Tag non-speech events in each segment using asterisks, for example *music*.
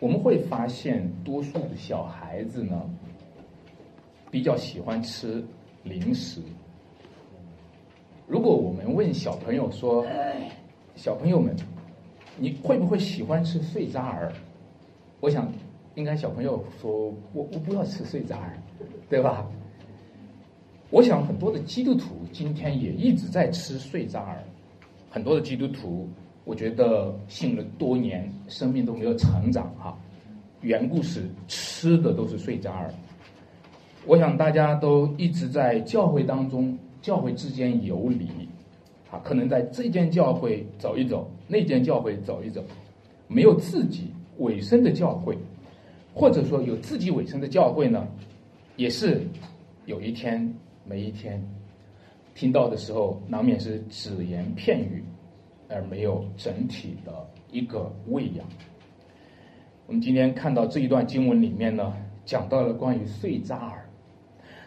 我们会发现，多数的小孩子呢，比较喜欢吃零食。如果我们问小朋友说：“小朋友们，你会不会喜欢吃碎渣儿？”我想，应该小朋友说：“我我不要吃碎渣儿，对吧？”我想很多的基督徒今天也一直在吃碎渣儿，很多的基督徒。我觉得信了多年，生命都没有成长哈。缘故是吃的都是碎渣儿。我想大家都一直在教会当中，教会之间游离，啊，可能在这间教会走一走，那间教会走一走，没有自己委身的教会，或者说有自己委身的教会呢，也是有一天没一天，听到的时候难免是只言片语。而没有整体的一个喂养。我们今天看到这一段经文里面呢，讲到了关于碎渣儿，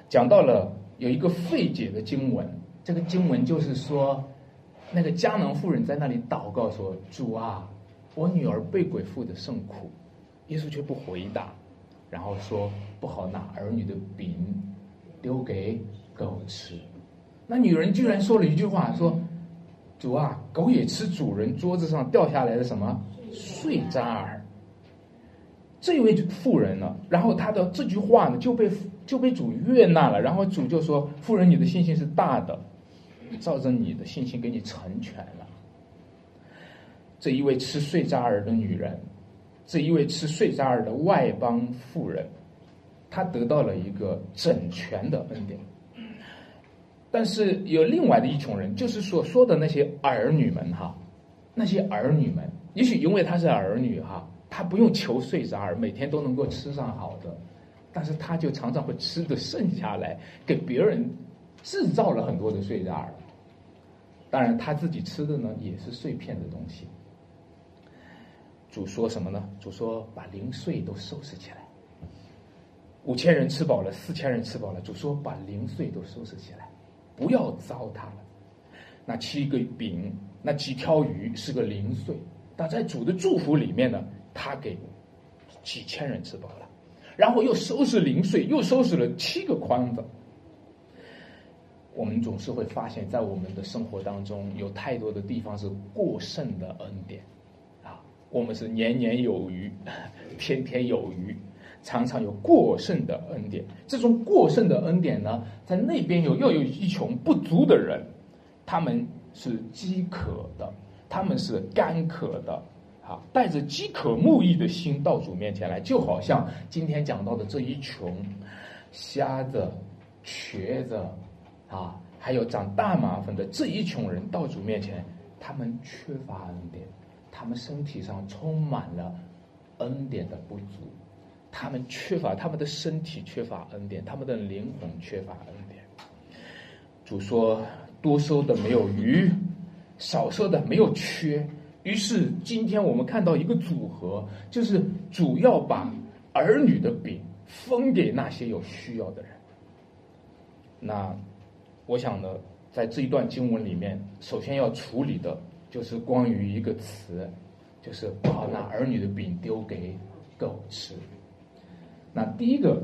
讲到了有一个费解的经文。这个经文就是说，那个迦南妇人在那里祷告说：“主啊，我女儿被鬼附的甚苦。”耶稣却不回答，然后说：“不好拿儿女的饼丢给狗吃。”那女人居然说了一句话说。主啊，狗也吃主人桌子上掉下来的什么碎渣儿。这位妇人呢，然后他的这句话呢就被就被主悦纳了，然后主就说：“妇人，你的信心是大的，照着你的信心给你成全了。”这一位吃碎渣儿的女人，这一位吃碎渣儿的外邦妇人，她得到了一个整全的恩典。但是有另外的一群人，就是所说的那些儿女们哈，那些儿女们，也许因为他是儿女哈，他不用求碎渣儿，每天都能够吃上好的，但是他就常常会吃的剩下来，给别人制造了很多的碎渣儿。当然他自己吃的呢，也是碎片的东西。主说什么呢？主说把零碎都收拾起来。五千人吃饱了，四千人吃饱了，主说把零碎都收拾起来。不要糟蹋了，那七个饼，那几条鱼是个零碎，但在主的祝福里面呢，他给几千人吃饱了，然后又收拾零碎，又收拾了七个筐子。我们总是会发现，在我们的生活当中，有太多的地方是过剩的恩典，啊，我们是年年有余，*laughs* 天天有余。常常有过剩的恩典，这种过剩的恩典呢，在那边有又有一群不足的人，他们是饥渴的，他们是干渴的，啊，带着饥渴慕义的心到主面前来，就好像今天讲到的这一群瞎子、瘸子，啊，还有长大麻烦的这一群人到主面前，他们缺乏恩典，他们身体上充满了恩典的不足。他们缺乏，他们的身体缺乏恩典，他们的灵魂缺乏恩典。主说：“多收的没有余，少收的没有缺。”于是今天我们看到一个组合，就是主要把儿女的饼分给那些有需要的人。那我想呢，在这一段经文里面，首先要处理的就是关于一个词，就是把那儿女的饼丢给狗吃。那第一个，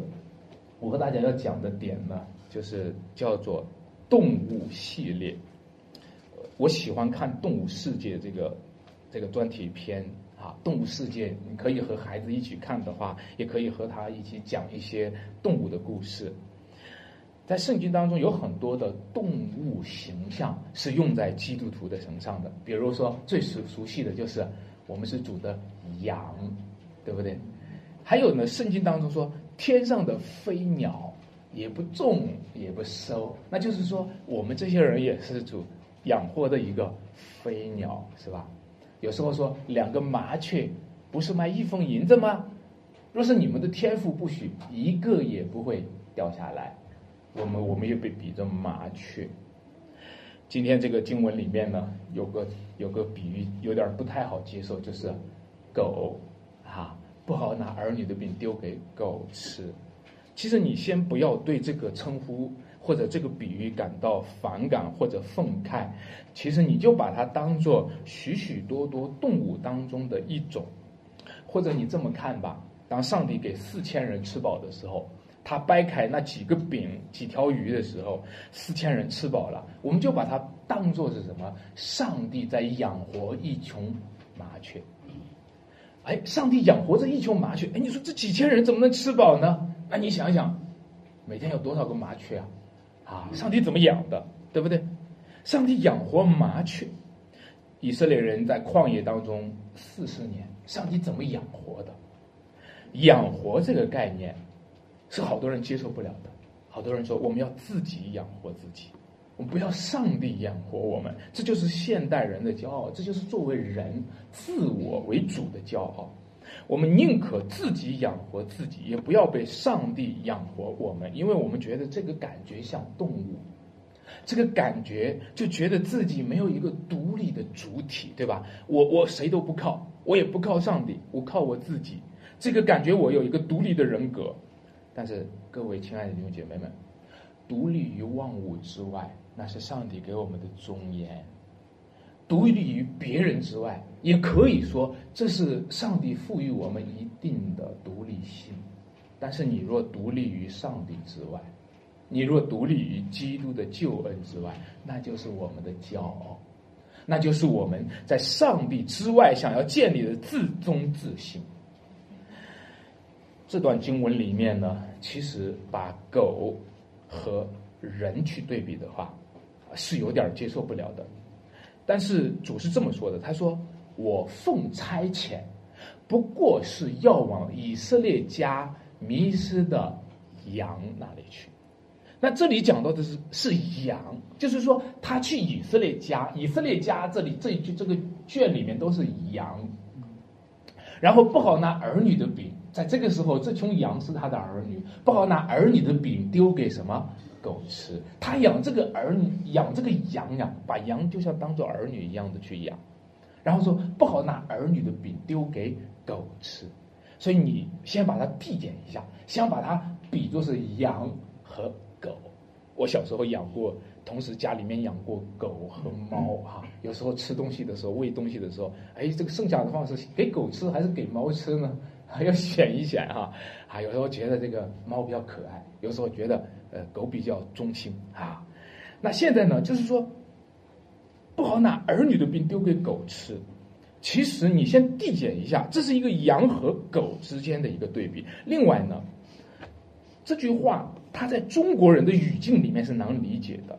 我和大家要讲的点呢，就是叫做动物系列。我喜欢看《动物世界》这个这个专题片啊，《动物世界》你可以和孩子一起看的话，也可以和他一起讲一些动物的故事。在圣经当中有很多的动物形象是用在基督徒的身上的，比如说最熟熟悉的就是我们是主的羊，对不对？还有呢，圣经当中说，天上的飞鸟也不种也不收，那就是说，我们这些人也是主养活的一个飞鸟，是吧？有时候说，两个麻雀不是卖一封银子吗？若是你们的天赋不许，一个也不会掉下来。我们我们也被比作麻雀。今天这个经文里面呢，有个有个比喻有点不太好接受，就是狗，哈。不好拿儿女的饼丢给狗吃。其实你先不要对这个称呼或者这个比喻感到反感或者愤慨，其实你就把它当做许许多多动物当中的一种。或者你这么看吧，当上帝给四千人吃饱的时候，他掰开那几个饼、几条鱼的时候，四千人吃饱了，我们就把它当做是什么？上帝在养活一群麻雀。哎，上帝养活这一群麻雀，哎，你说这几千人怎么能吃饱呢？那你想想，每天有多少个麻雀啊？啊，上帝怎么养的，对不对？上帝养活麻雀，以色列人在旷野当中四十年，上帝怎么养活的？养活这个概念是好多人接受不了的，好多人说我们要自己养活自己。我们不要上帝养活我们，这就是现代人的骄傲，这就是作为人自我为主的骄傲。我们宁可自己养活自己，也不要被上帝养活我们，因为我们觉得这个感觉像动物，这个感觉就觉得自己没有一个独立的主体，对吧？我我谁都不靠，我也不靠上帝，我靠我自己。这个感觉我有一个独立的人格，但是各位亲爱的弟兄姐妹们，独立于万物之外。那是上帝给我们的尊严，独立于别人之外，也可以说这是上帝赋予我们一定的独立性。但是你若独立于上帝之外，你若独立于基督的救恩之外，那就是我们的骄傲，那就是我们在上帝之外想要建立的自尊自信。这段经文里面呢，其实把狗和人去对比的话。是有点接受不了的，但是主是这么说的：“他说我奉差遣，不过是要往以色列家迷失的羊那里去。那这里讲到的是是羊，就是说他去以色列家，以色列家这里这一句这个卷里面都是羊，然后不好拿儿女的饼，在这个时候，这群羊是他的儿女，不好拿儿女的饼丢给什么？”狗吃，他养这个儿女，养这个羊呀，把羊就像当做儿女一样的去养，然后说不好拿儿女的饼丢给狗吃，所以你先把它递减一下，先把它比作是羊和狗。我小时候养过，同时家里面养过狗和猫哈，有时候吃东西的时候，喂东西的时候，哎，这个剩下的话是给狗吃还是给猫吃呢？*laughs* 还要选一选哈，啊，有时候觉得这个猫比较可爱，有时候觉得。呃，狗比较忠心啊。那现在呢，就是说不好拿儿女的病丢给狗吃。其实你先递减一下，这是一个羊和狗之间的一个对比。另外呢，这句话它在中国人的语境里面是难理解的，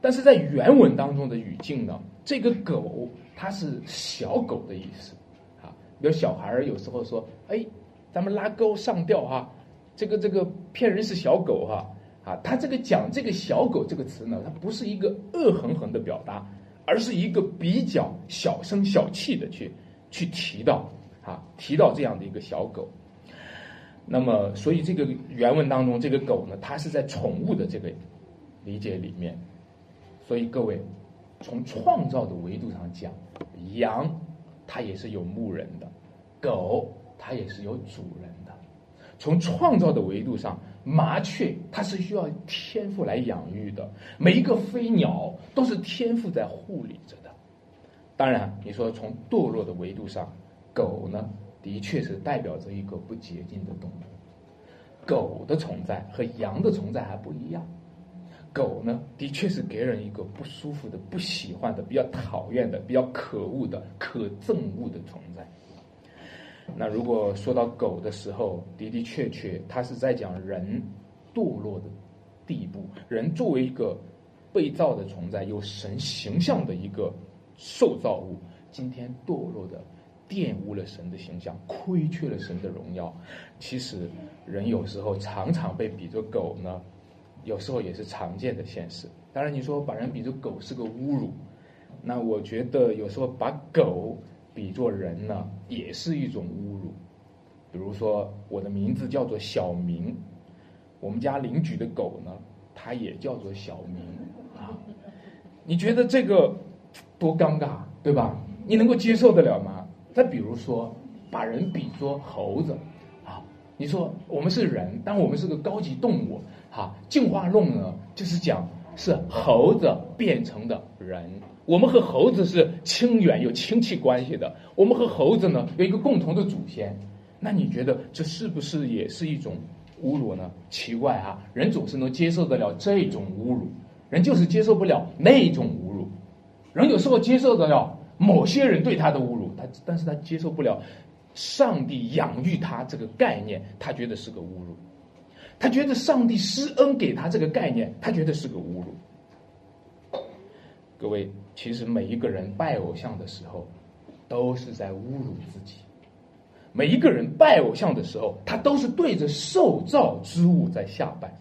但是在原文当中的语境呢，这个狗它是小狗的意思啊。比如小孩儿有时候说：“哎，咱们拉钩上吊哈。”这个这个骗人是小狗哈。啊，啊他这个讲这个小狗这个词呢，它不是一个恶狠狠的表达，而是一个比较小声小气的去去提到啊，提到这样的一个小狗。那么，所以这个原文当中，这个狗呢，它是在宠物的这个理解里面。所以各位，从创造的维度上讲，羊它也是有牧人的，狗它也是有主人的。从创造的维度上。麻雀它是需要天赋来养育的，每一个飞鸟都是天赋在护理着的。当然，你说从堕落的维度上，狗呢，的确是代表着一个不洁净的动物。狗的存在和羊的存在还不一样。狗呢，的确是给人一个不舒服的、不喜欢的、比较讨厌的、比较可恶的、可憎恶的存在。那如果说到狗的时候，的的确确，它是在讲人堕落的地步。人作为一个被造的存在，有神形象的一个受造物，今天堕落的玷污了神的形象，亏缺了神的荣耀。其实人有时候常常被比作狗呢，有时候也是常见的现实。当然，你说把人比作狗是个侮辱，那我觉得有时候把狗。比作人呢，也是一种侮辱。比如说，我的名字叫做小明，我们家邻居的狗呢，它也叫做小明啊。你觉得这个多尴尬，对吧？你能够接受得了吗？再比如说，把人比作猴子啊，你说我们是人，但我们是个高级动物哈。进化论呢，就是讲是猴子变成的人。我们和猴子是亲缘有亲戚关系的，我们和猴子呢有一个共同的祖先。那你觉得这是不是也是一种侮辱呢？奇怪啊，人总是能接受得了这种侮辱，人就是接受不了那种侮辱。人有时候接受得了某些人对他的侮辱，他但是他接受不了上帝养育他这个概念，他觉得是个侮辱。他觉得上帝施恩给他这个概念，他觉得是个侮辱。各位，其实每一个人拜偶像的时候，都是在侮辱自己。每一个人拜偶像的时候，他都是对着受造之物在下拜。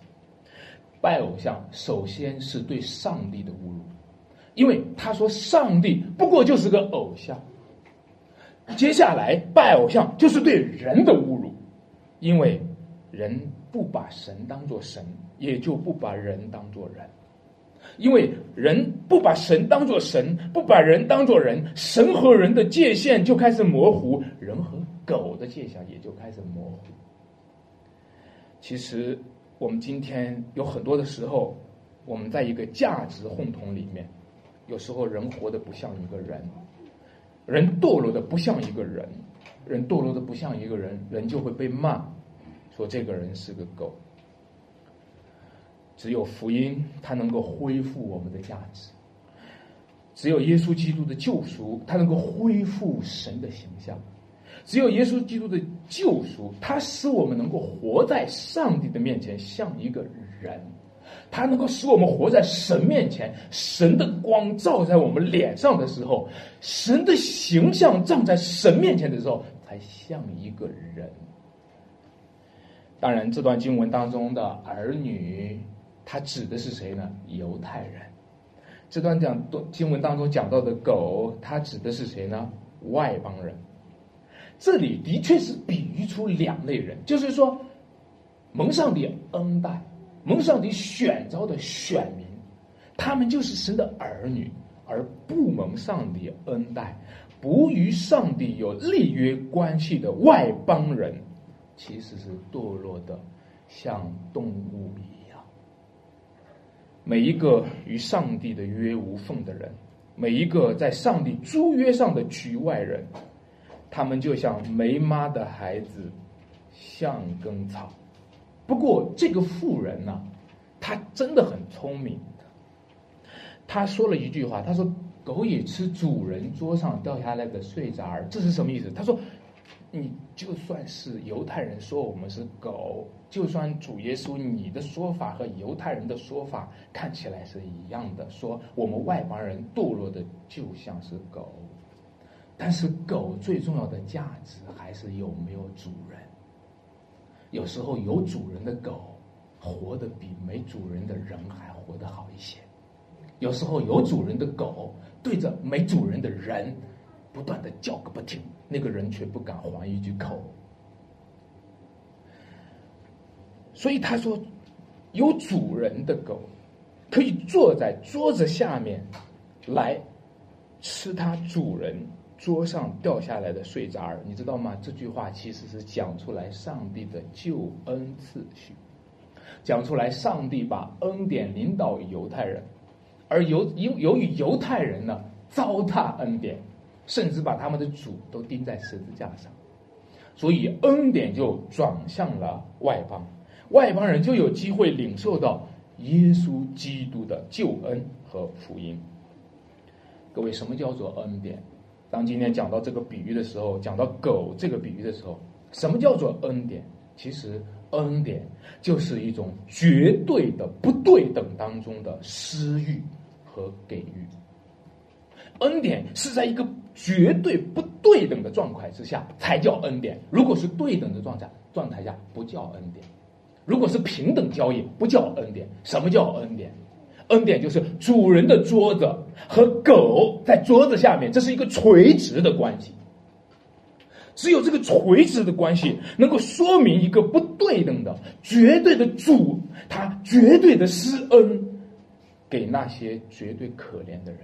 拜偶像首先是对上帝的侮辱，因为他说上帝不过就是个偶像。接下来拜偶像就是对人的侮辱，因为人不把神当作神，也就不把人当作人。因为人不把神当作神，不把人当作人，神和人的界限就开始模糊，人和狗的界限也就开始模糊。其实，我们今天有很多的时候，我们在一个价值混同里面，有时候人活得不像一个人，人堕落的不像一个人，人堕落的不像一个人，人就会被骂，说这个人是个狗。只有福音，它能够恢复我们的价值；只有耶稣基督的救赎，它能够恢复神的形象；只有耶稣基督的救赎，它使我们能够活在上帝的面前像一个人；它能够使我们活在神面前，神的光照在我们脸上的时候，神的形象站在神面前的时候，才像一个人。当然，这段经文当中的儿女。他指的是谁呢？犹太人。这段讲经文当中讲到的狗，它指的是谁呢？外邦人。这里的确是比喻出两类人，就是说，蒙上帝恩待、蒙上帝选召的选民，他们就是神的儿女；而不蒙上帝恩待、不与上帝有立约关系的外邦人，其实是堕落的，像动物一样。每一个与上帝的约无缝的人，每一个在上帝租约上的局外人，他们就像没妈的孩子，像根草。不过这个妇人呢，她真的很聪明。他说了一句话，他说：“狗也吃主人桌上掉下来的碎渣儿。”这是什么意思？他说。你就算是犹太人说我们是狗，就算主耶稣你的说法和犹太人的说法看起来是一样的，说我们外邦人堕落的就像是狗，但是狗最重要的价值还是有没有主人。有时候有主人的狗活得比没主人的人还活得好一些，有时候有主人的狗对着没主人的人。不断的叫个不停，那个人却不敢还一句口。所以他说，有主人的狗可以坐在桌子下面来吃它主人桌上掉下来的碎渣儿，你知道吗？这句话其实是讲出来上帝的救恩次序，讲出来上帝把恩典领导犹太人，而由由由于犹太人呢糟蹋恩典。甚至把他们的主都钉在十字架上，所以恩典就转向了外邦，外邦人就有机会领受到耶稣基督的救恩和福音。各位，什么叫做恩典？当今天讲到这个比喻的时候，讲到狗这个比喻的时候，什么叫做恩典？其实，恩典就是一种绝对的不对等当中的施予和给予。恩典是在一个绝对不对等的状态之下才叫恩典。如果是对等的状态状态下，不叫恩典；如果是平等交易，不叫恩典。什么叫恩典？恩典就是主人的桌子和狗在桌子下面，这是一个垂直的关系。只有这个垂直的关系，能够说明一个不对等的绝对的主，他绝对的施恩给那些绝对可怜的人。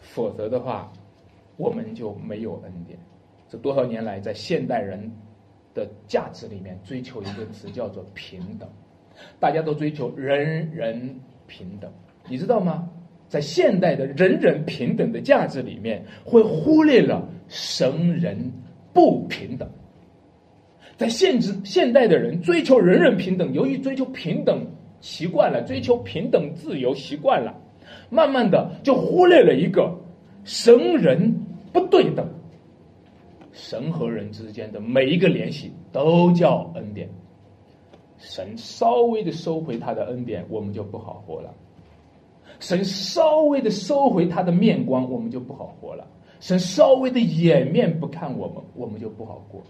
否则的话，我们就没有恩典。这多少年来，在现代人的价值里面，追求一个词叫做平等。大家都追求人人平等。你知道吗？在现代的人人平等的价值里面，会忽略了神人不平等。在现实现代的人追求人人平等，由于追求平等习惯了，追求平等自由习惯了，慢慢的就忽略了一个神人不对等。神和人之间的每一个联系都叫恩典。神稍微的收回他的恩典，我们就不好活了。神稍微的收回他的面光，我们就不好活了；神稍微的掩面不看我们，我们就不好过。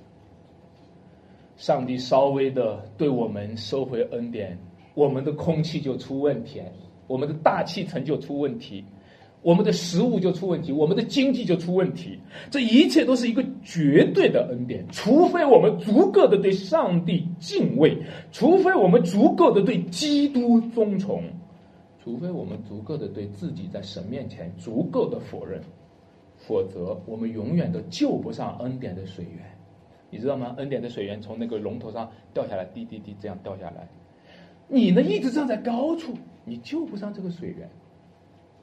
上帝稍微的对我们收回恩典，我们的空气就出问题，我们的大气层就出问题，我们的食物就出问题，我们的经济就出问题。这一切都是一个绝对的恩典，除非我们足够的对上帝敬畏，除非我们足够的对基督尊崇。除非我们足够的对自己在神面前足够的否认，否则我们永远都救不上恩典的水源。你知道吗？恩典的水源从那个龙头上掉下来，滴滴滴这样掉下来。你呢，一直站在高处，你救不上这个水源。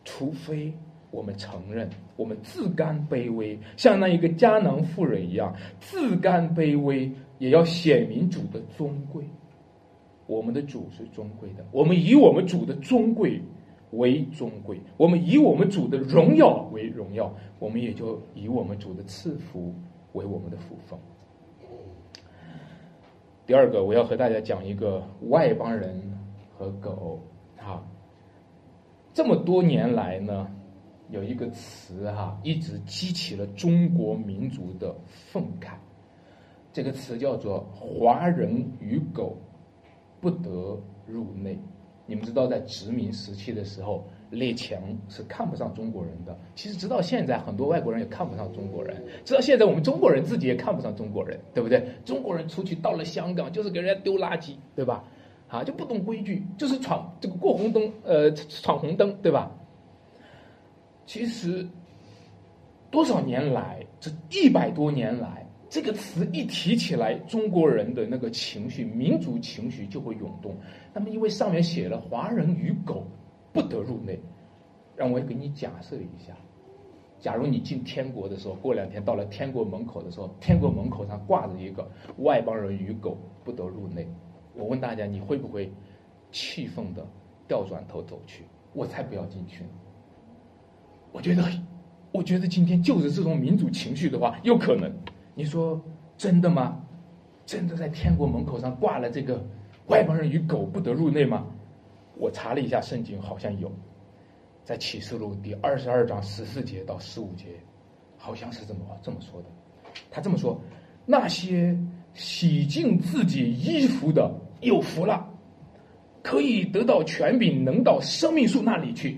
除非我们承认，我们自甘卑微，像那一个迦南妇人一样，自甘卑微，也要显明主的尊贵。我们的主是尊贵的，我们以我们主的尊贵为尊贵，我们以我们主的荣耀为荣耀，我们也就以我们主的赐福为我们的福分。第二个，我要和大家讲一个外邦人和狗哈。这么多年来呢，有一个词哈，一直激起了中国民族的愤慨，这个词叫做“华人与狗”。不得入内。你们知道，在殖民时期的时候，列强是看不上中国人的。其实，直到现在，很多外国人也看不上中国人。直到现在，我们中国人自己也看不上中国人，对不对？中国人出去到了香港，就是给人家丢垃圾，对吧？啊，就不懂规矩，就是闯这个过红灯，呃，闯红灯，对吧？其实，多少年来，这一百多年来。这个词一提起来，中国人的那个情绪、民族情绪就会涌动。那么，因为上面写了“华人与狗不得入内”，让我给你假设一下：假如你进天国的时候，过两天到了天国门口的时候，天国门口上挂着一个“外邦人与狗不得入内”，我问大家，你会不会气愤的掉转头走去？我才不要进去呢！我觉得，我觉得今天就是这种民主情绪的话，有可能。你说真的吗？真的在天国门口上挂了这个“外邦人与狗不得入内”吗？我查了一下圣经，好像有，在启示录第二十二章十四节到十五节，好像是这么这么说的。他这么说：那些洗净自己衣服的有福了，可以得到权柄，能到生命树那里去，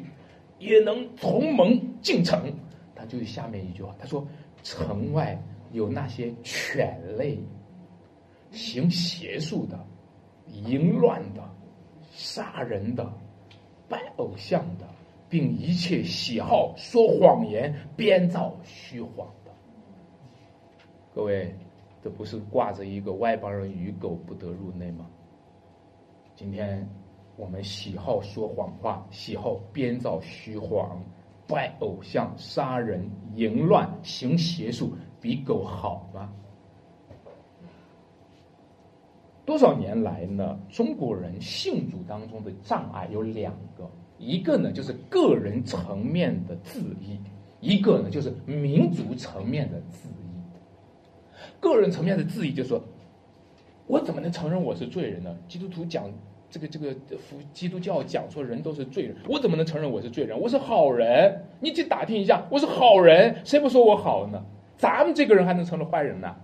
也能从门进城。他就是下面一句话，他说：城外。有那些犬类、行邪术的、淫乱的、杀人的、拜偶像的，并一切喜好说谎言、编造虚谎的。各位，这不是挂着一个外邦人与狗不得入内吗？今天我们喜好说谎话，喜好编造虚谎，拜偶像、杀人、淫乱、行邪术。比狗好吗？多少年来呢？中国人信主当中的障碍有两个，一个呢就是个人层面的自义，一个呢就是民族层面的自义。个人层面的自义就是说，我怎么能承认我是罪人呢？基督徒讲这个这个福基督教讲说人都是罪人，我怎么能承认我是罪人？我是好人，你去打听一下，我是好人，谁不说我好呢？咱们这个人还能成了坏人呢？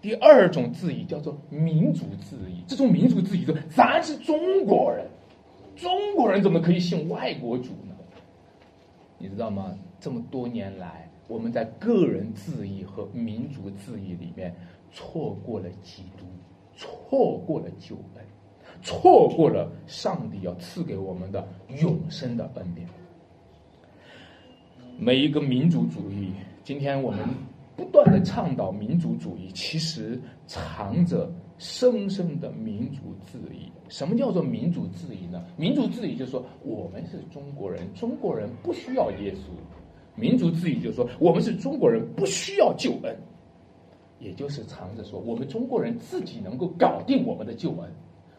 第二种质疑叫做民族质疑，这种民族质疑说咱是中国人，中国人怎么可以信外国主呢？你知道吗？这么多年来，我们在个人质疑和民族质疑里面，错过了基督，错过了救恩，错过了上帝要赐给我们的永生的恩典。每一个民族主义。今天我们不断的倡导民族主义，其实藏着深深的民族自义。什么叫做民族自义呢？民族自义就是说，我们是中国人，中国人不需要耶稣。民族自义就是说，我们是中国人，不需要救恩。也就是藏着说，我们中国人自己能够搞定我们的救恩。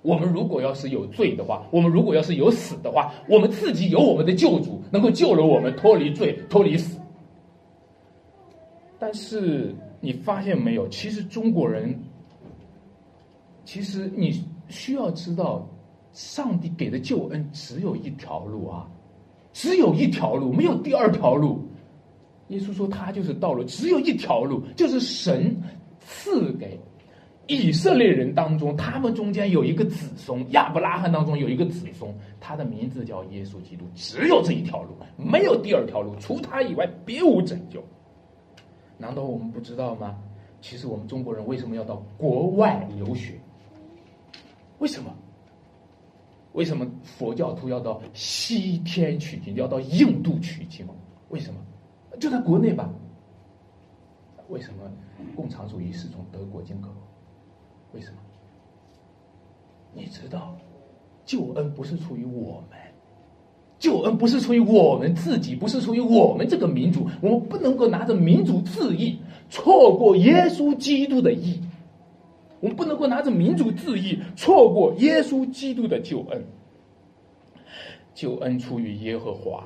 我们如果要是有罪的话，我们如果要是有死的话，我们自己有我们的救主，能够救了我们脱离罪、脱离死。但是你发现没有？其实中国人，其实你需要知道，上帝给的救恩只有一条路啊，只有一条路，没有第二条路。耶稣说他就是道路，只有一条路，就是神赐给以色列人当中，他们中间有一个子孙，亚伯拉罕当中有一个子孙，他的名字叫耶稣基督，只有这一条路，没有第二条路，除他以外别无拯救。难道我们不知道吗？其实我们中国人为什么要到国外留学？为什么？为什么佛教徒要到西天取经，要到印度取经？为什么？就在国内吧。为什么共产主义是从德国进口？为什么？你知道，救恩不是出于我们。救恩不是出于我们自己，不是出于我们这个民族，我们不能够拿着民族自义错过耶稣基督的义，我们不能够拿着民族自义错过耶稣基督的救恩。救恩出于耶和华，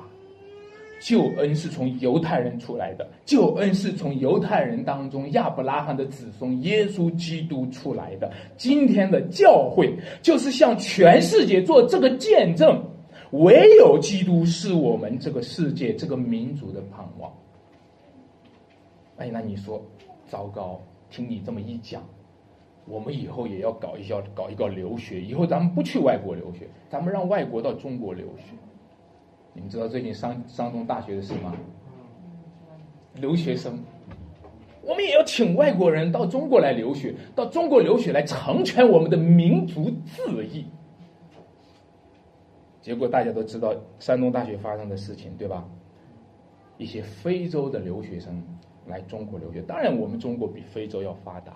救恩是从犹太人出来的，救恩是从犹太人当中亚伯拉罕的子孙耶稣基督出来的。今天的教会就是向全世界做这个见证。唯有基督是我们这个世界、这个民族的盼望。哎，那你说，糟糕！听你这么一讲，我们以后也要搞一下，搞一个留学。以后咱们不去外国留学，咱们让外国到中国留学。你们知道最近山山东大学的事吗？留学生，我们也要请外国人到中国来留学，到中国留学来成全我们的民族自义。结果大家都知道山东大学发生的事情，对吧？一些非洲的留学生来中国留学，当然我们中国比非洲要发达，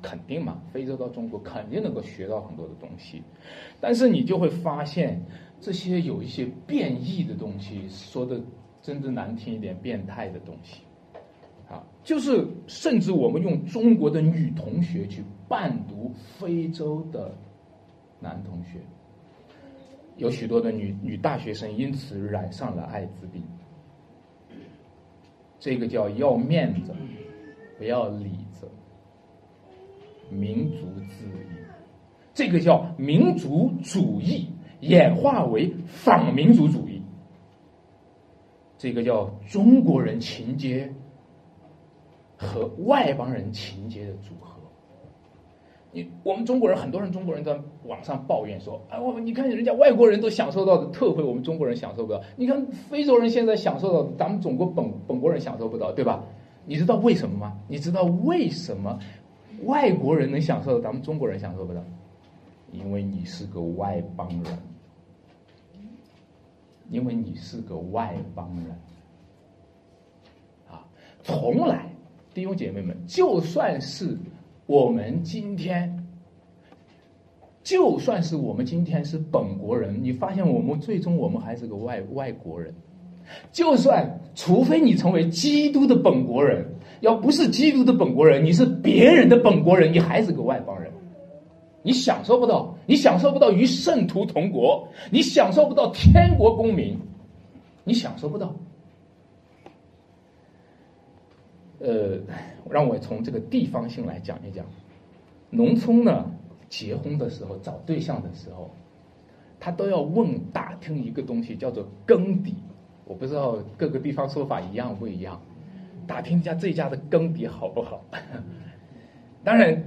肯定嘛。非洲到中国肯定能够学到很多的东西，但是你就会发现这些有一些变异的东西，说的真正难听一点，变态的东西，啊，就是甚至我们用中国的女同学去伴读非洲的男同学。有许多的女女大学生因此染上了艾滋病，这个叫要面子，不要里子，民族自义，这个叫民族主义。演化为反民族主义，这个叫中国人情节和外邦人情节的组合。你我们中国人很多人中国人在网上抱怨说，哎，我你看人家外国人都享受到的特惠，我们中国人享受不到。你看非洲人现在享受到，咱们中国本本国人享受不到，对吧？你知道为什么吗？你知道为什么外国人能享受到，咱们中国人享受不到？因为你是个外邦人，因为你是个外邦人。啊，从来弟兄姐妹们，就算是。我们今天，就算是我们今天是本国人，你发现我们最终我们还是个外外国人。就算除非你成为基督的本国人，要不是基督的本国人，你是别人的本国人，你还是个外邦人。你享受不到，你享受不到与圣徒同国，你享受不到天国公民，你享受不到。呃，让我从这个地方性来讲一讲，农村呢，结婚的时候找对象的时候，他都要问打听一个东西，叫做根底。我不知道各个地方说法一样不一样，打听一下这家的根底好不好。*laughs* 当然，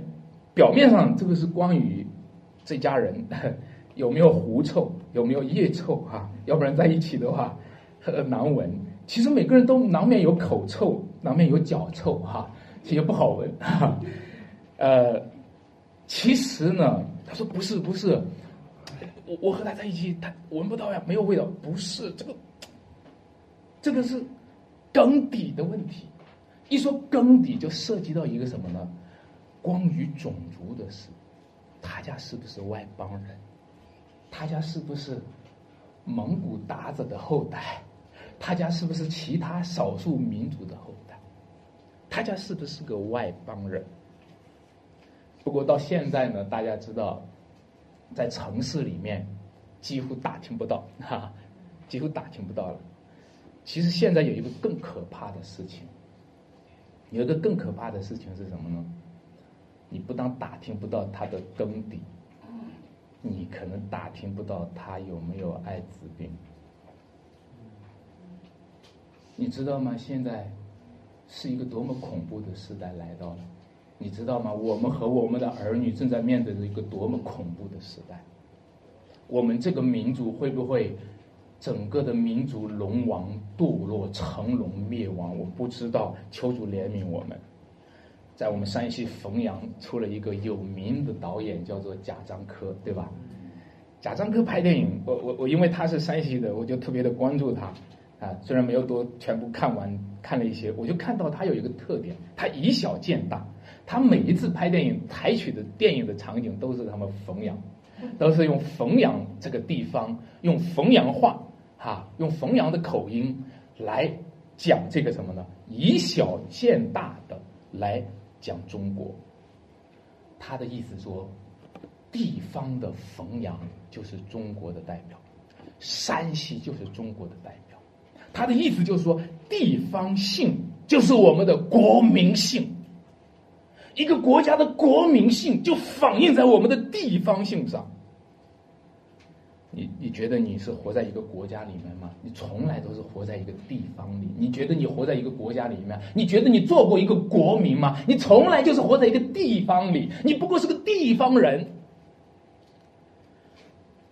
表面上这个是关于这家人 *laughs* 有没有狐臭，有没有腋臭哈，要不然在一起的话很 *laughs* 难闻。其实每个人都难免有口臭。难免有脚臭哈，这些不好闻哈。*laughs* 呃，其实呢，他说不是不是，我我和他在一起，他闻不到呀，没有味道。不是这个，这个是根底的问题，一说根底，就涉及到一个什么呢？关于种族的事。他家是不是外邦人？他家是不是蒙古鞑子的后代？他家是不是其他少数民族的后代？他家是不是个外邦人？不过到现在呢，大家知道，在城市里面几乎打听不到，哈，几乎打听不到了。其实现在有一个更可怕的事情，有一个更可怕的事情是什么呢？你不当打听不到他的根底，你可能打听不到他有没有艾滋病。你知道吗？现在是一个多么恐怖的时代来到了。你知道吗？我们和我们的儿女正在面对着一个多么恐怖的时代。我们这个民族会不会整个的民族龙王堕落、成龙灭亡？我不知道。求主怜悯我们。在我们山西汾阳出了一个有名的导演，叫做贾樟柯，对吧？贾樟柯拍电影，我我我，因为他是山西的，我就特别的关注他。啊，虽然没有多全部看完，看了一些，我就看到他有一个特点，他以小见大。他每一次拍电影采取的电影的场景都是他们汾阳，都是用汾阳这个地方，用汾阳话，哈，用汾阳的口音来讲这个什么呢？以小见大的来讲中国。他的意思说，地方的汾阳就是中国的代表，山西就是中国的代表。他的意思就是说，地方性就是我们的国民性。一个国家的国民性就反映在我们的地方性上。你你觉得你是活在一个国家里面吗？你从来都是活在一个地方里。你觉得你活在一个国家里面？你觉得你做过一个国民吗？你从来就是活在一个地方里。你不过是个地方人。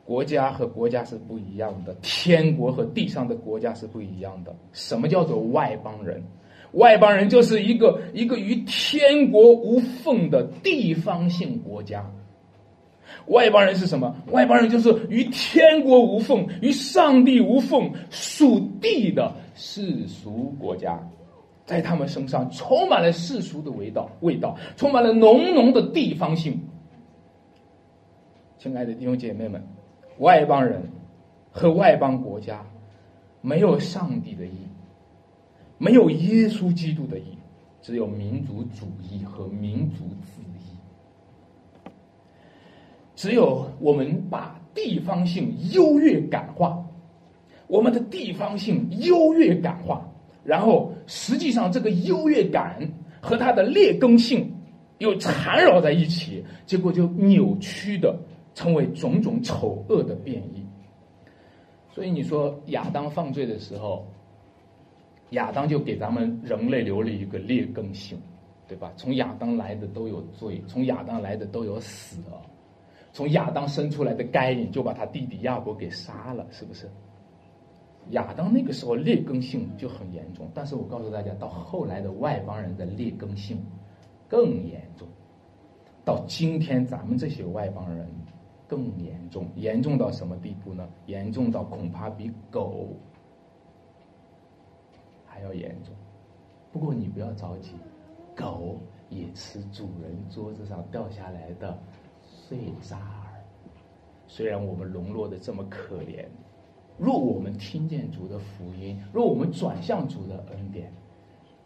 国家和国家是不一样的，天国和地上的国家是不一样的。什么叫做外邦人？外邦人就是一个一个与天国无缝的地方性国家。外邦人是什么？外邦人就是与天国无缝、与上帝无缝、属地的世俗国家，在他们身上充满了世俗的味道，味道充满了浓浓的地方性。亲爱的弟兄姐妹们，外邦人和外邦国家没有上帝的意。没有耶稣基督的义，只有民族主义和民族自。只有我们把地方性优越感化，我们的地方性优越感化，然后实际上这个优越感和它的劣根性又缠绕在一起，结果就扭曲的成为种种丑恶的变异。所以你说亚当犯罪的时候。亚当就给咱们人类留了一个劣根性，对吧？从亚当来的都有罪，从亚当来的都有死啊，从亚当生出来的该隐就把他弟弟亚伯给杀了，是不是？亚当那个时候劣根性就很严重，但是我告诉大家，到后来的外邦人的劣根性更严重，到今天咱们这些外邦人更严重，严重到什么地步呢？严重到恐怕比狗。还要严重，不过你不要着急，狗也吃主人桌子上掉下来的碎渣儿。虽然我们沦落的这么可怜，若我们听见主的福音，若我们转向主的恩典，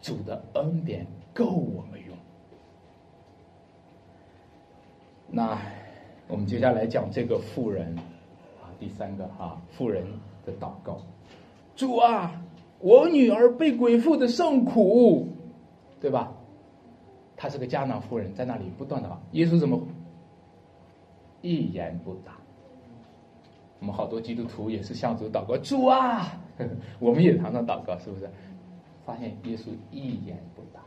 主的恩典够我们用。那我们接下来讲这个妇人啊，第三个哈，妇人的祷告，主啊。我女儿被鬼附的甚苦，对吧？她是个迦南妇人，在那里不断的耶稣怎么一言不答？我们好多基督徒也是向主祷告，主啊，*laughs* 我们也常常祷告，是不是？发现耶稣一言不答。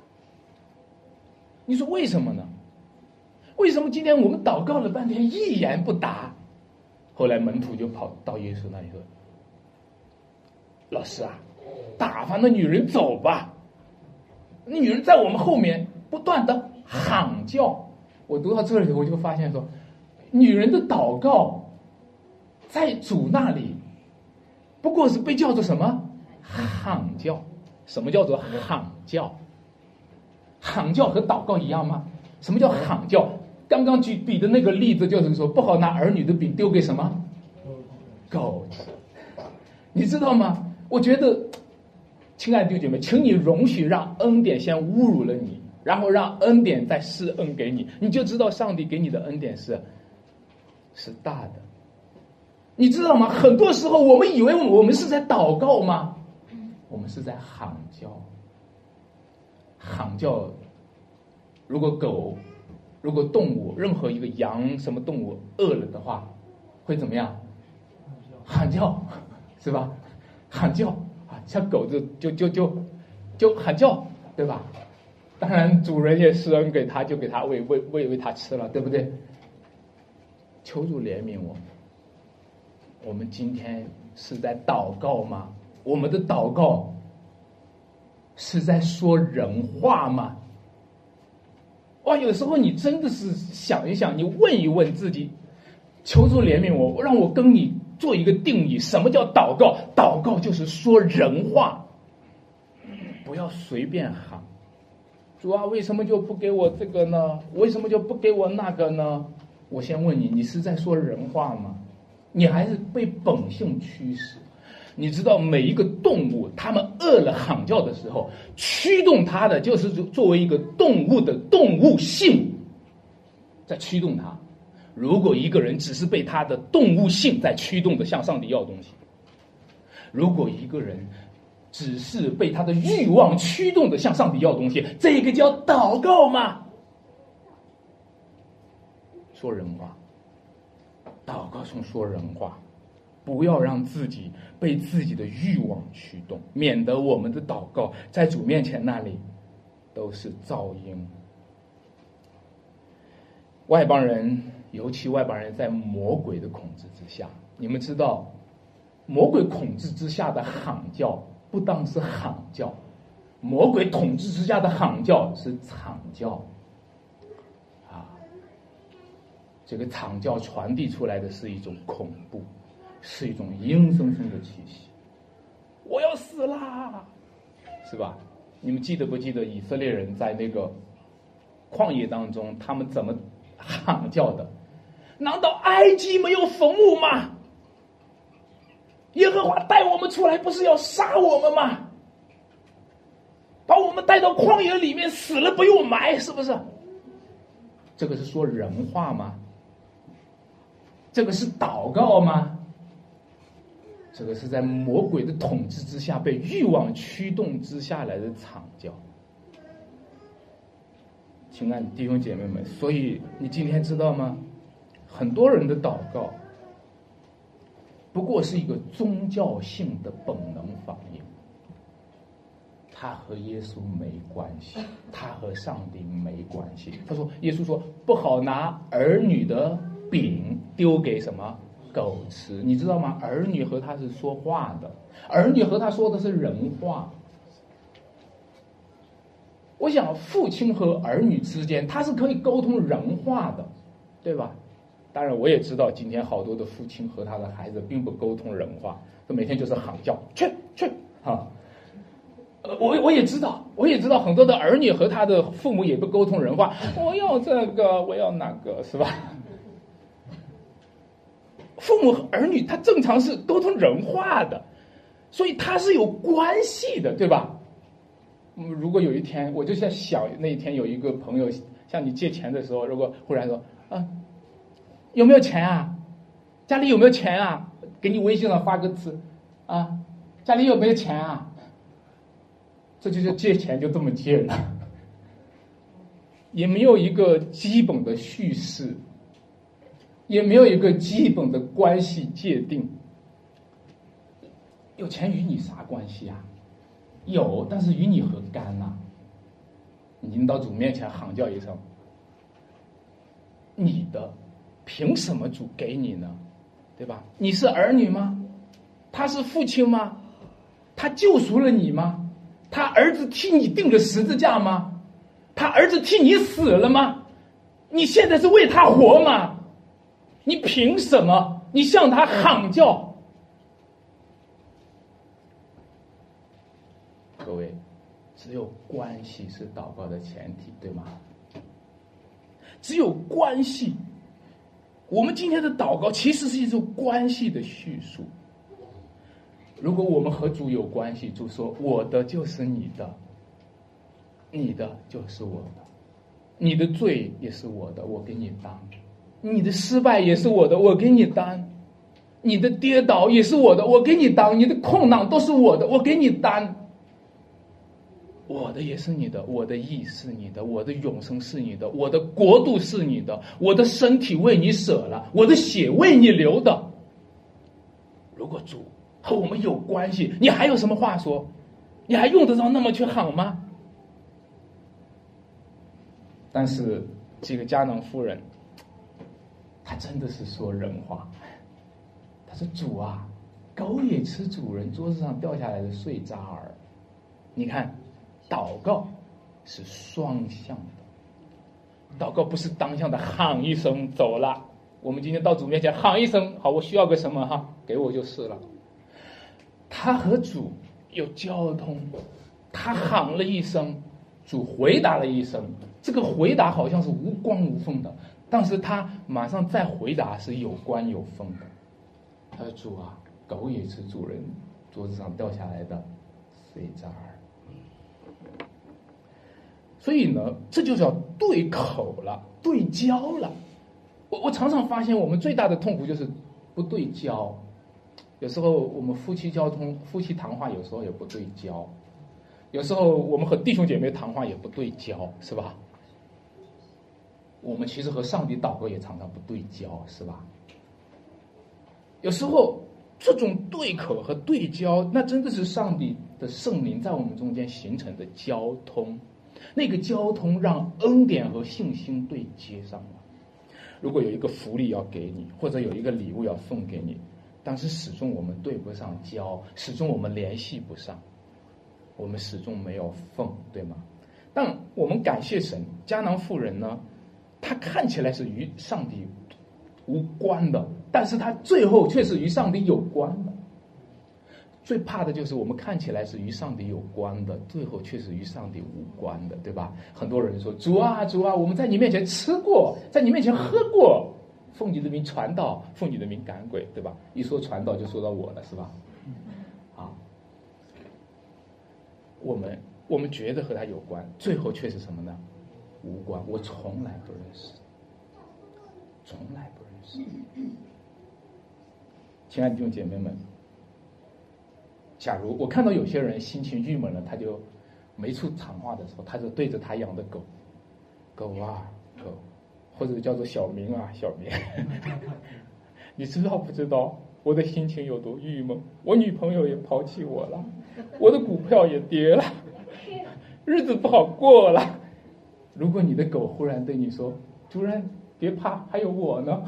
你说为什么呢？为什么今天我们祷告了半天一言不答？后来门徒就跑到耶稣那里说：“老师啊。”打发那女人走吧，那女人在我们后面不断的喊叫。我读到这里，我就发现说，女人的祷告在主那里，不过是被叫做什么喊叫？什么叫做喊叫？喊叫和祷告一样吗？什么叫喊叫？刚刚举比的那个例子就是说，不好拿儿女的饼丢给什么狗，你知道吗？我觉得，亲爱的弟兄姐妹，请你容许让恩典先侮辱了你，然后让恩典再施恩给你，你就知道上帝给你的恩典是是大的。你知道吗？很多时候我们以为我们是在祷告吗？我们是在喊叫，喊叫。如果狗，如果动物，任何一个羊什么动物饿了的话，会怎么样？喊叫，是吧？喊叫啊，像狗就就就就就喊叫，对吧？当然，主人也施恩给他，就给他喂喂喂喂他吃了，对不对？求主怜悯我。我们今天是在祷告吗？我们的祷告是在说人话吗？哇，有时候你真的是想一想，你问一问自己，求主怜悯我，让我跟你做一个定义：什么叫祷告？祷告就是说人话，不要随便喊。主啊，为什么就不给我这个呢？为什么就不给我那个呢？我先问你，你是在说人话吗？你还是被本性驱使？你知道每一个动物，它们饿了喊叫的时候，驱动它的就是作为一个动物的动物性，在驱动它。如果一个人只是被他的动物性在驱动的向上帝要东西，如果一个人只是被他的欲望驱动的向上帝要东西，这个叫祷告吗？说人话，祷告中说人话。不要让自己被自己的欲望驱动，免得我们的祷告在主面前那里都是噪音。外邦人，尤其外邦人在魔鬼的控制之下，你们知道，魔鬼统治之下的喊叫不当是喊叫，魔鬼统治之下的喊叫是惨叫。啊，这个惨叫传递出来的是一种恐怖。是一种阴森森的气息，我要死啦，是吧？你们记得不记得以色列人在那个旷野当中，他们怎么喊叫的？难道埃及没有坟墓吗？耶和华带我们出来，不是要杀我们吗？把我们带到旷野里面死了不用埋，是不是？这个是说人话吗？这个是祷告吗？这个是在魔鬼的统治之下，被欲望驱动之下来的惨叫。亲爱的弟兄姐妹们，所以你今天知道吗？很多人的祷告，不过是一个宗教性的本能反应，他和耶稣没关系，他和上帝没关系。他说：“耶稣说不好拿儿女的饼丢给什么？”狗吃，你知道吗？儿女和他是说话的，儿女和他说的是人话。我想，父亲和儿女之间，他是可以沟通人话的，对吧？当然，我也知道，今天好多的父亲和他的孩子并不沟通人话，他每天就是喊叫，去去，哈。呃，我我也知道，我也知道，很多的儿女和他的父母也不沟通人话，我要这个，我要那个，是吧？父母和儿女，他正常是沟通人话的，所以他是有关系的，对吧？嗯，如果有一天，我就在想，那一天有一个朋友向你借钱的时候，如果忽然说啊，有没有钱啊？家里有没有钱啊？给你微信上发个字啊，家里有没有钱啊？这就叫借钱，就这么借了，也没有一个基本的叙事。也没有一个基本的关系界定。有钱与你啥关系啊？有，但是与你何干呢？你到主面前喊叫一声，你的，凭什么主给你呢？对吧？你是儿女吗？他是父亲吗？他救赎了你吗？他儿子替你定了十字架吗？他儿子替你死了吗？你现在是为他活吗？你凭什么？你向他喊叫？各位，只有关系是祷告的前提，对吗？只有关系。我们今天的祷告其实是一种关系的叙述。如果我们和主有关系，主说：“我的就是你的，你的就是我的，你的罪也是我的，我给你担；你的失败也是我的，我给你担；你的跌倒也是我的，我给你担；你的困难都是我的，我给你担。我的也是你的，我的义是你的，我的永生是你的，我的国度是你的，我的身体为你舍了，我的血为你流的。如果主和我们有关系，你还有什么话说？你还用得着那么去喊吗？但是这个迦南夫人，真的是说人话。他说：“主啊，狗也吃主人桌子上掉下来的碎渣儿。”你看。祷告是双向的，祷告不是单向的，喊一声走了。我们今天到主面前喊一声，好，我需要个什么哈，给我就是了。他和主有交通，他喊了一声，主回答了一声，这个回答好像是无光无缝的，但是他马上再回答是有关有分的。他说：“主啊，狗也是主人桌子上掉下来的碎渣儿。”所以呢，这就叫对口了，对焦了。我我常常发现，我们最大的痛苦就是不对焦。有时候我们夫妻交通、夫妻谈话，有时候也不对焦；有时候我们和弟兄姐妹谈话也不对焦，是吧？我们其实和上帝祷告也常常不对焦，是吧？有时候这种对口和对焦，那真的是上帝的圣灵在我们中间形成的交通。那个交通让恩典和信心对接上了。如果有一个福利要给你，或者有一个礼物要送给你，但是始终我们对不上交，始终我们联系不上，我们始终没有奉，对吗？但我们感谢神，迦南妇人呢，他看起来是与上帝无关的，但是他最后却是与上帝有关的。最怕的就是我们看起来是与上帝有关的，最后却是与上帝无关的，对吧？很多人说：“主啊，主啊，我们在你面前吃过，在你面前喝过，奉你的名传道，奉你的名赶鬼，对吧？”一说传道就说到我了，是吧？啊，我们我们觉得和他有关，最后却是什么呢？无关，我从来不认识，从来不认识。亲爱的弟兄姐妹们。假如我看到有些人心情郁闷了，他就没处谈话的时候，他就对着他养的狗，狗啊狗，或者叫做小明啊小明，*laughs* 你知道不知道我的心情有多郁闷？我女朋友也抛弃我了，我的股票也跌了，日子不好过了。如果你的狗忽然对你说：“主人别怕，还有我呢。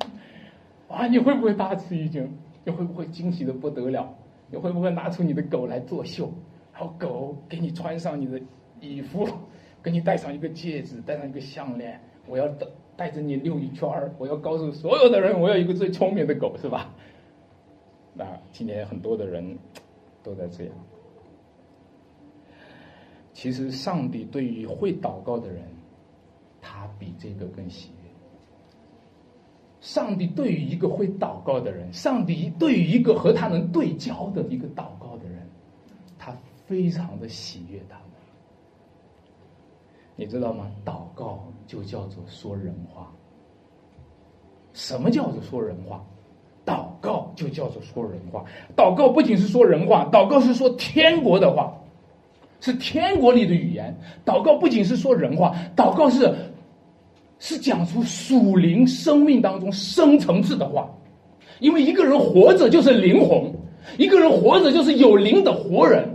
*laughs* ”啊，你会不会大吃一惊？你会不会惊喜的不得了？你会不会拿出你的狗来作秀？然后狗给你穿上你的衣服，给你戴上一个戒指，戴上一个项链。我要带带着你溜一圈儿。我要告诉所有的人，我有一个最聪明的狗，是吧？那今天很多的人都在这样。其实，上帝对于会祷告的人，他比这个更喜悦。上帝对于一个会祷告的人，上帝对于一个和他能对焦的一个祷告的人，他非常的喜悦他们。你知道吗？祷告就叫做说人话。什么叫做说人话？祷告就叫做说人话。祷告不仅是说人话，祷告是说天国的话，是天国里的语言。祷告不仅是说人话，祷告是。是讲出属灵生命当中深层次的话，因为一个人活着就是灵魂，一个人活着就是有灵的活人。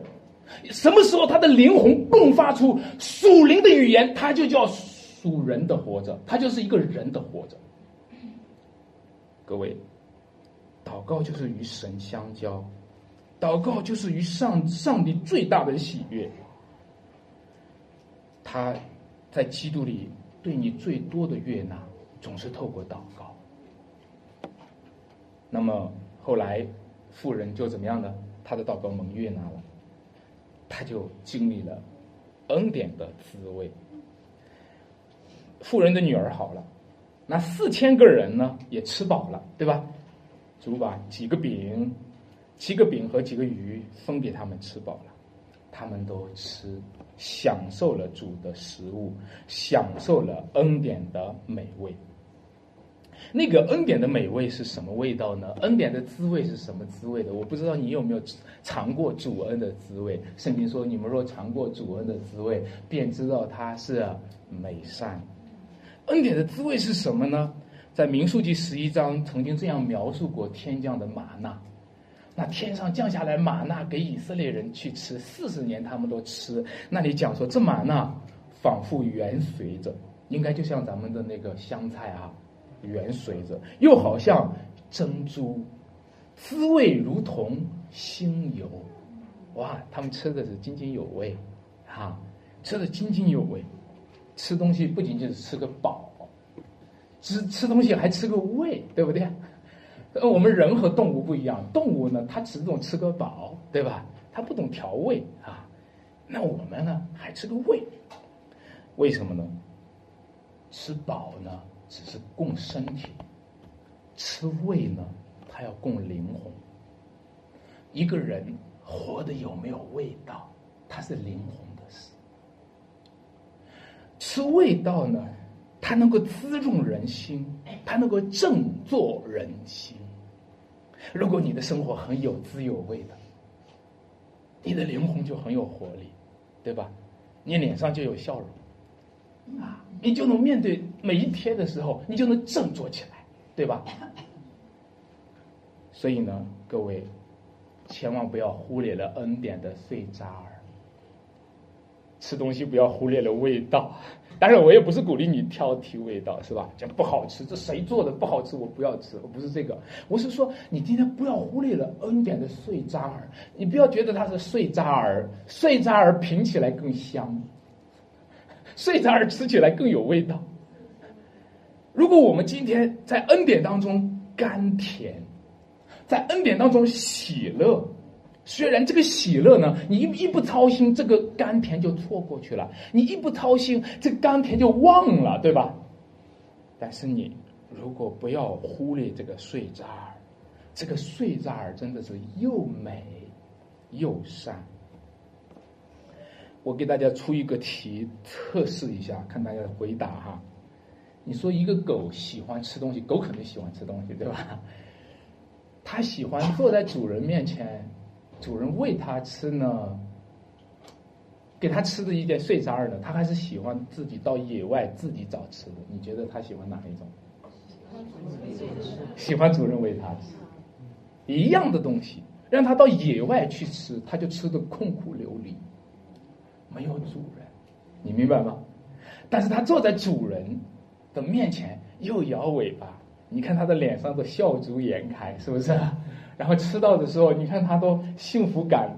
什么时候他的灵魂迸发出属灵的语言，他就叫属人的活着，他就是一个人的活着。各位，祷告就是与神相交，祷告就是与上上帝最大的喜悦。他在基督里。对你最多的悦纳，总是透过祷告。那么后来，富人就怎么样呢？他的祷告蒙悦纳了，他就经历了恩典的滋味。富人的女儿好了，那四千个人呢也吃饱了，对吧？主把几个饼、七个饼和几个鱼分给他们吃饱了，他们都吃，享受了主的食物，享受了恩典的美味。那个恩典的美味是什么味道呢？恩典的滋味是什么滋味的？我不知道你有没有尝过主恩的滋味。圣经说：“你们若尝过主恩的滋味，便知道它是美善。”恩典的滋味是什么呢？在民数记十一章曾经这样描述过天降的玛纳。那天上降下来玛纳给以色列人去吃，四十年他们都吃。那里讲说，这玛纳仿佛圆随着，应该就像咱们的那个香菜啊。圆随着，又好像珍珠，滋味如同星油，哇！他们吃的是津津有味，哈，吃的津津有味。吃东西不仅仅是吃个饱，吃吃东西还吃个味，对不对？呃，我们人和动物不一样，动物呢，它只懂吃个饱，对吧？它不懂调味啊。那我们呢，还吃个味，为什么呢？吃饱呢？只是供身体，吃味呢，它要供灵魂。一个人活的有没有味道，它是灵魂的事。吃味道呢，它能够滋润人心，它能够振作人心。如果你的生活很有滋有味的，你的灵魂就很有活力，对吧？你脸上就有笑容。啊，你就能面对每一天的时候，你就能振作起来，对吧？*laughs* 所以呢，各位千万不要忽略了恩典的碎渣儿。吃东西不要忽略了味道，当然我也不是鼓励你挑剔味道，是吧？讲不好吃，这谁做的不好吃，我不要吃，我不是这个，我是说你今天不要忽略了恩典的碎渣儿，你不要觉得它是碎渣儿，碎渣儿品起来更香。碎渣儿吃起来更有味道。如果我们今天在恩典当中甘甜，在恩典当中喜乐，虽然这个喜乐呢，你一一不操心，这个甘甜就错过去了；你一不操心，这甘甜就忘了，对吧？但是你如果不要忽略这个碎渣儿，这个碎渣儿真的是又美又善。我给大家出一个题，测试一下，看大家的回答哈。你说一个狗喜欢吃东西，狗肯定喜欢吃东西，对吧？它喜欢坐在主人面前，主人喂它吃呢，给它吃的一点碎渣儿呢，它还是喜欢自己到野外自己找吃的。你觉得它喜欢哪一种？喜欢主人喂它吃，一样的东西，让它到野外去吃，它就吃的空苦流离。没有主人，你明白吗？但是它坐在主人的面前，又摇尾巴，你看它的脸上都笑逐颜开，是不是？然后吃到的时候，你看他都幸福感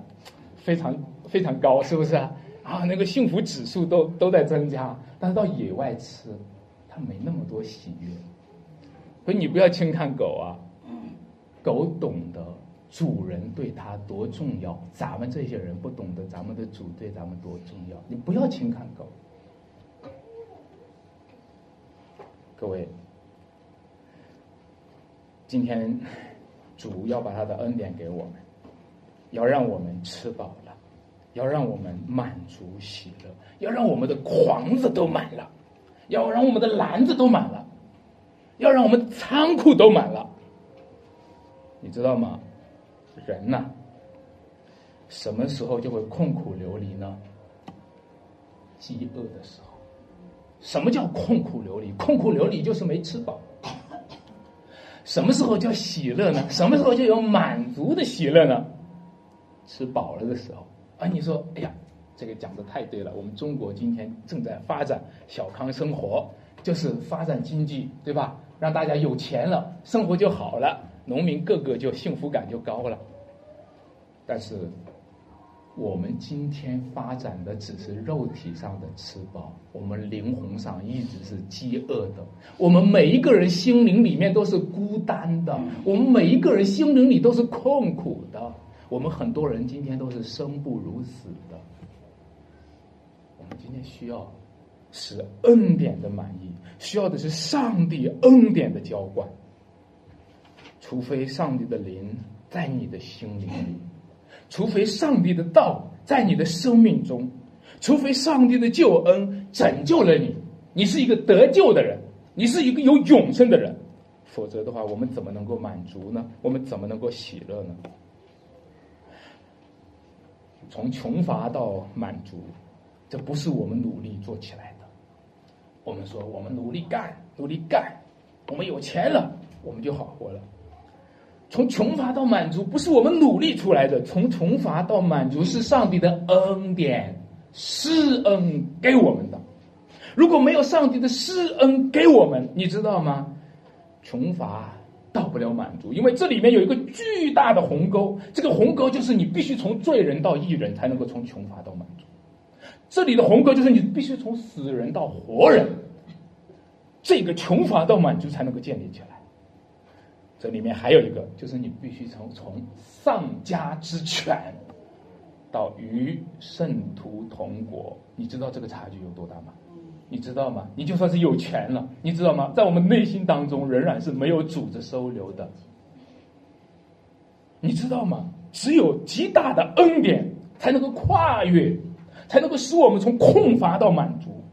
非常非常高，是不是？啊，那个幸福指数都都在增加。但是到野外吃，他没那么多喜悦。所以你不要轻看狗啊，狗懂得。主人对它多重要，咱们这些人不懂得咱们的主对咱们多重要。你不要轻看狗，各位，今天主要把他的恩典给我们，要让我们吃饱了，要让我们满足喜乐，要让我们的筐子都满了，要让我们的篮子都满了，要让我们仓库都满了，你知道吗？人呐，什么时候就会困苦流离呢？饥饿的时候。什么叫困苦流离？困苦流离就是没吃饱。什么时候叫喜乐呢？什么时候就有满足的喜乐呢？吃饱了的时候。啊，你说，哎呀，这个讲的太对了。我们中国今天正在发展小康生活，就是发展经济，对吧？让大家有钱了，生活就好了，农民个个就幸福感就高了。但是，我们今天发展的只是肉体上的吃饱，我们灵魂上一直是饥饿的。我们每一个人心灵里面都是孤单的，我们每一个人心灵里都是痛苦的。我们很多人今天都是生不如死的。我们今天需要是恩典的满意，需要的是上帝恩典的浇灌。除非上帝的灵在你的心灵里，除非上帝的道在你的生命中，除非上帝的救恩拯救了你，你是一个得救的人，你是一个有永生的人，否则的话，我们怎么能够满足呢？我们怎么能够喜乐呢？从穷乏到满足，这不是我们努力做起来的。我们说，我们努力干，努力干，我们有钱了，我们就好活了。从穷乏到满足，不是我们努力出来的。从穷乏到满足，是上帝的恩典施恩给我们的。如果没有上帝的施恩给我们，你知道吗？穷乏。到不了满足，因为这里面有一个巨大的鸿沟，这个鸿沟就是你必须从罪人到义人，才能够从穷乏到满足。这里的鸿沟就是你必须从死人到活人，这个穷乏到满足才能够建立起来。这里面还有一个，就是你必须从从丧家之犬到与圣徒同国，你知道这个差距有多大吗？你知道吗？你就算是有权了，你知道吗？在我们内心当中，仍然是没有主子收留的。你知道吗？只有极大的恩典，才能够跨越，才能够使我们从空乏到满足。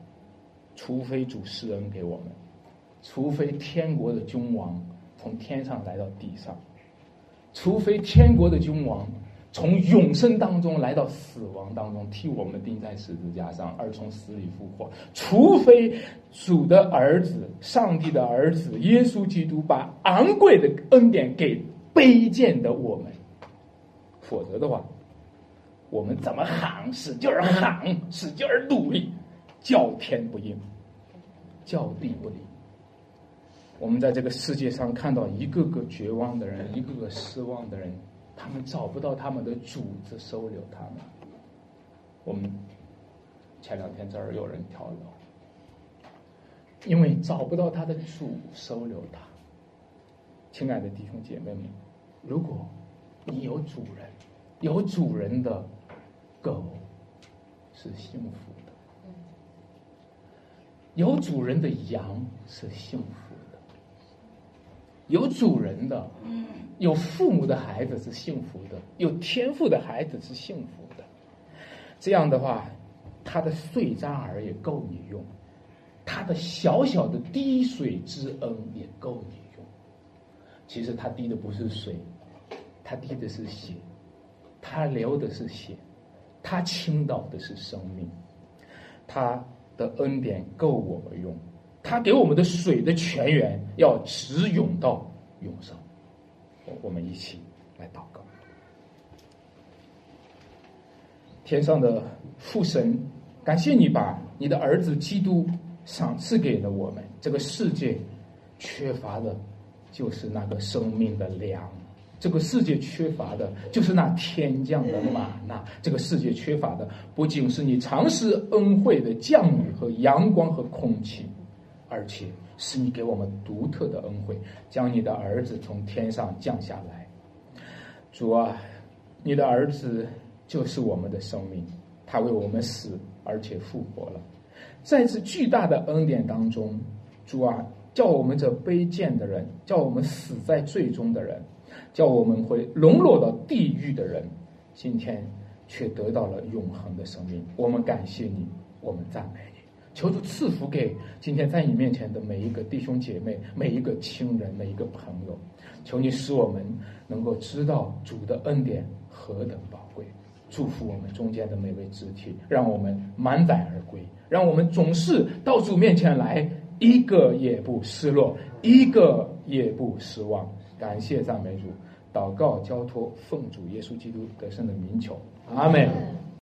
除非主施恩给我们，除非天国的君王从天上来到地上，除非天国的君王。从永生当中来到死亡当中，替我们钉在十字架上，而从死里复活。除非主的儿子、上帝的儿子耶稣基督把昂贵的恩典给卑贱的我们，否则的话，我们怎么喊，使劲儿喊，使劲儿努力，叫天不应，叫地不灵。我们在这个世界上看到一个个绝望的人，一个个失望的人。他们找不到他们的主子收留他们。我们前两天这儿有人跳楼，因为找不到他的主收留他。亲爱的弟兄姐妹们，如果你有主人，有主人的狗是幸福的，有主人的羊是幸福的，有主人的。有父母的孩子是幸福的，有天赋的孩子是幸福的。这样的话，他的碎渣儿也够你用，他的小小的滴水之恩也够你用。其实他滴的不是水，他滴的是血，他流的是血，他倾倒的是生命。他的恩典够我们用，他给我们的水的泉源要直涌到永生。我们一起来祷告。天上的父神，感谢你把你的儿子基督赏赐给了我们。这个世界缺乏的，就是那个生命的粮；这个世界缺乏的，就是那天降的玛纳；这个世界缺乏的，不仅是你常施恩惠的降雨和阳光和空气，而且。是你给我们独特的恩惠，将你的儿子从天上降下来。主啊，你的儿子就是我们的生命，他为我们死，而且复活了。在这巨大的恩典当中，主啊，叫我们这卑贱的人，叫我们死在最终的人，叫我们会沦落到地狱的人，今天却得到了永恒的生命。我们感谢你，我们赞美你。求主赐福给今天在你面前的每一个弟兄姐妹、每一个亲人、每一个朋友。求你使我们能够知道主的恩典何等宝贵。祝福我们中间的每位肢体，让我们满载而归，让我们总是到主面前来，一个也不失落，一个也不失望。感谢赞美主，祷告交托，奉主耶稣基督得胜的名求，阿门。